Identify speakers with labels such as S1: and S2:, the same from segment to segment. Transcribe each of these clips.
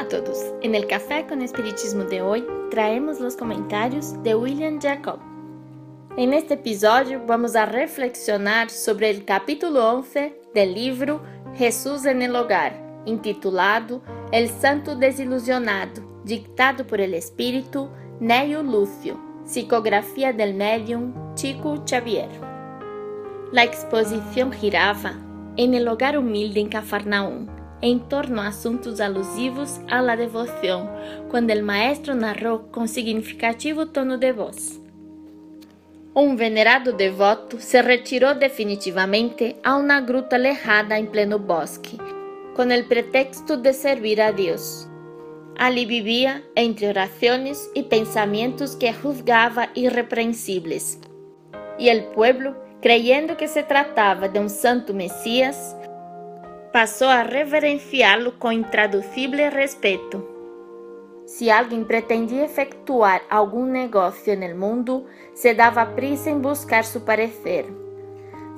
S1: Hola a todos. En el Café con Espiritismo de hoy traemos los comentarios de William Jacob. En este episodio vamos a reflexionar sobre el capítulo 11 del libro Jesús en el Hogar, intitulado El Santo Desilusionado, dictado por el espíritu Neo Lúcio, psicografía del medium Chico Xavier. La exposición giraba en el hogar humilde en Cafarnaum em torno a assuntos alusivos à la devoção, quando o maestro narrou com significativo tono de voz. Um venerado devoto se retirou definitivamente a uma gruta alejada em pleno bosque, com o pretexto de servir a Deus. Ali vivia entre orações e pensamentos que juzgava irrepreensíveis. E o pueblo, creyendo que se tratava de um santo Messias, passou a reverenciá-lo com intraduzible respeito. Se alguém pretendia efetuar algum negócio no mundo, se dava prisa em buscar su parecer.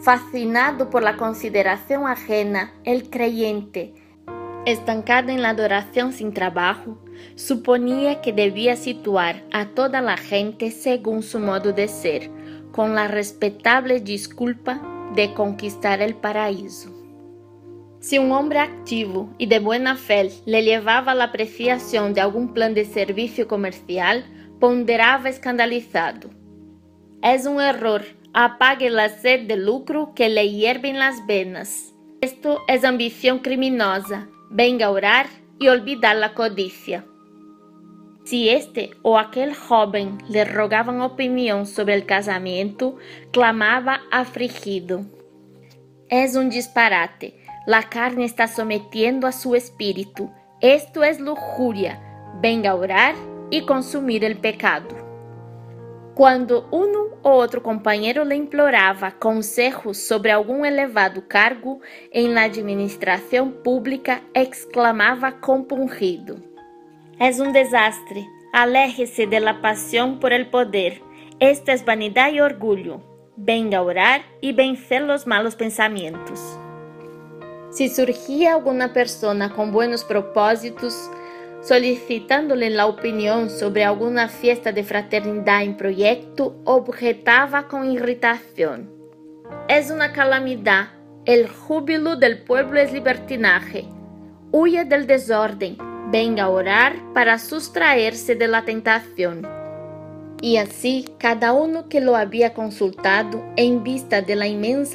S1: Fascinado por la consideração ajena, el creyente, estancado en la adoración sin trabajo, suponía que debía situar a toda la gente según su modo de ser, con la respetable disculpa de conquistar el paraíso. Se um homem ativo e de boa fé lhe levava à apreciação de algum plano de serviço comercial, ponderava escandalizado. É um error. Apague la sed de lucro que le hierven las venas. Esto é ambição criminosa. Venga a orar e olvidar la codicia. Se este ou aquele jovem lhe rogavam opinião sobre o casamento, clamava afligido. É um disparate. La carne está sometiendo a su espíritu. Esto es lujuria. Venga a orar y consumir el pecado. Quando um ou outro companheiro lhe implorava consejos sobre algum elevado cargo em la administração pública, exclamava compungido: É um desastre. Aléjese de la pasión por el poder. Esta es vanidade e orgulho. Venga a orar e vencer los malos pensamientos. Si surgia alguna persona con buenos propósitos, solicitándole la opinión sobre alguna fiesta de fraternidad en proyecto, objetaba con irritación. Es una calamidad. El júbilo del pueblo es libertinaje. Huya del desorden. Venga a orar para sustraerse de la tentación. E assim, cada um que lo havia consultado, em vista de la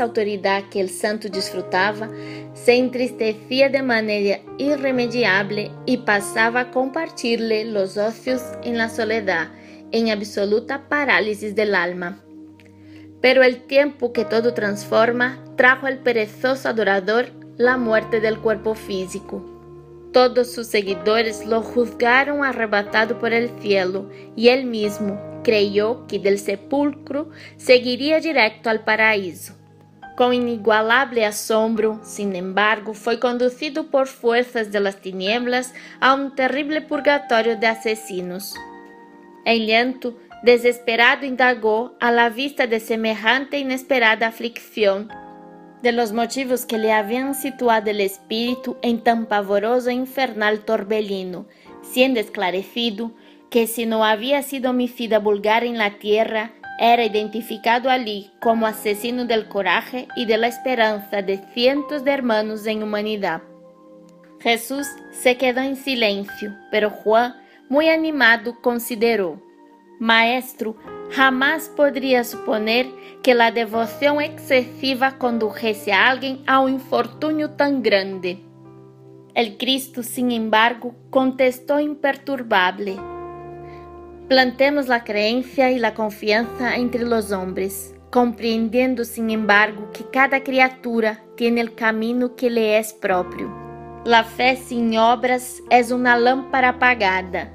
S1: autoridade que el santo desfrutava, se entristecia de maneira irremediável e passava a compartir-lhe los ocios en la soledad, em absoluta parálisis del alma. Pero el tiempo que todo transforma trajo al perezoso adorador la muerte del cuerpo físico. Todos sus seguidores lo juzgaron arrebatado por el cielo y él mismo, creyó que del sepulcro seguiria direto ao paraíso. Com inigualável assombro, sin embargo, foi conduzido por forças de las tinieblas a um terrível purgatório de assassinos. Em llanto, desesperado indagou a la vista de semejante inesperada aflicção, de los motivos que le habían situado el espíritu en tan pavoroso e infernal torbellino, siendo esclarecido que si no había sido homicida vulgar en la tierra, era identificado allí como asesino del coraje y de la esperanza de cientos de hermanos en humanidad. Jesús se quedó en silencio, pero Juan, muy animado, consideró, Maestro, jamás podría suponer que la devoción excesiva condujese a alguien a un infortunio tan grande. El Cristo, sin embargo, contestó imperturbable, Plantemos la creencia y la confianza entre los hombres, comprendiendo sin embargo que cada criatura tiene el camino que le es propio. La fe sin obras es una lámpara apagada.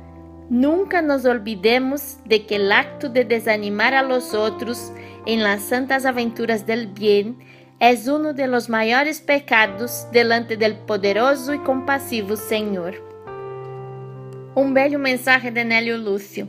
S1: Nunca nos olvidemos de que el acto de desanimar a los otros en las santas aventuras del bien es uno de los mayores pecados delante del poderoso y compasivo Senhor. Um belo mensaje de Nélio Lúcio.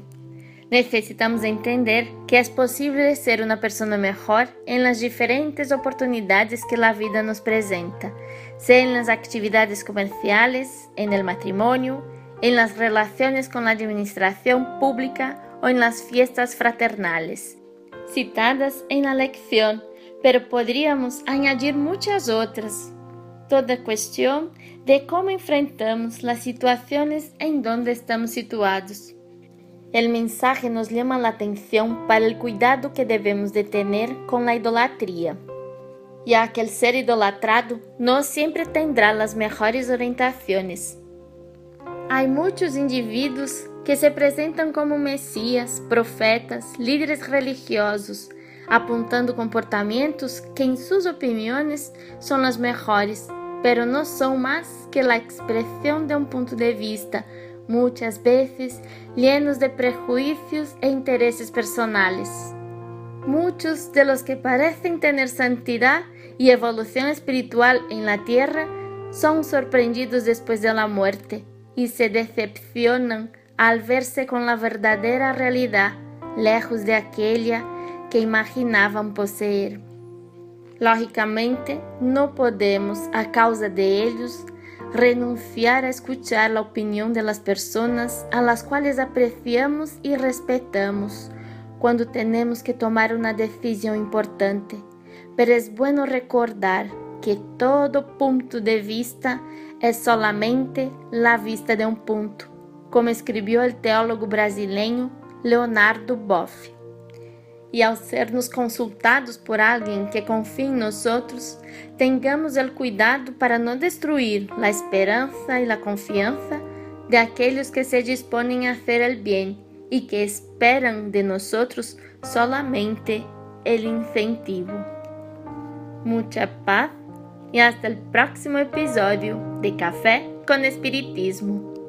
S1: Necessitamos entender que é possível ser uma pessoa melhor em las diferentes oportunidades que a vida nos presenta, seja nas atividades comerciais, en el matrimonio, en las relaciones con la administración pública o en las fiestas fraternales, citadas en la lección, pero podríamos añadir muchas otras. Toda cuestión de cómo enfrentamos las situaciones en donde estamos situados. El mensaje nos llama la atención para el cuidado que debemos de tener con la idolatría, ya que el ser idolatrado no siempre tendrá las mejores orientaciones. Há muitos indivíduos que se apresentam como messias, profetas, líderes religiosos, apontando comportamentos que, em suas opiniões, são os melhores, pero não são mais que a expressão de um ponto de vista, muitas vezes llenos de prejuízos e interesses personais. Muitos de los que parecem ter santidade e evolução espiritual em la tierra são sorprendidos depois de la muerte y se decepcionan al verse con la verdadera realidad lejos de aquella que imaginavam poseer. Lógicamente, não podemos, a causa de ellos, renunciar a escuchar la opinión de las personas a las cuales apreciamos y respetamos cuando tenemos que tomar una decisión importante. Pero es bueno recordar que todo punto de vista é solamente la vista de um ponto, como escreveu o teólogo brasileiro Leonardo Boff. E ao sermos consultados por alguém que confia em nós outros, tenhamos o cuidado para não destruir a esperança e a confiança de aqueles que se dispõem a fazer o bem e que esperam de nós solamente o incentivo. Muita paz y hasta el próximo episodio de Café con Espiritismo.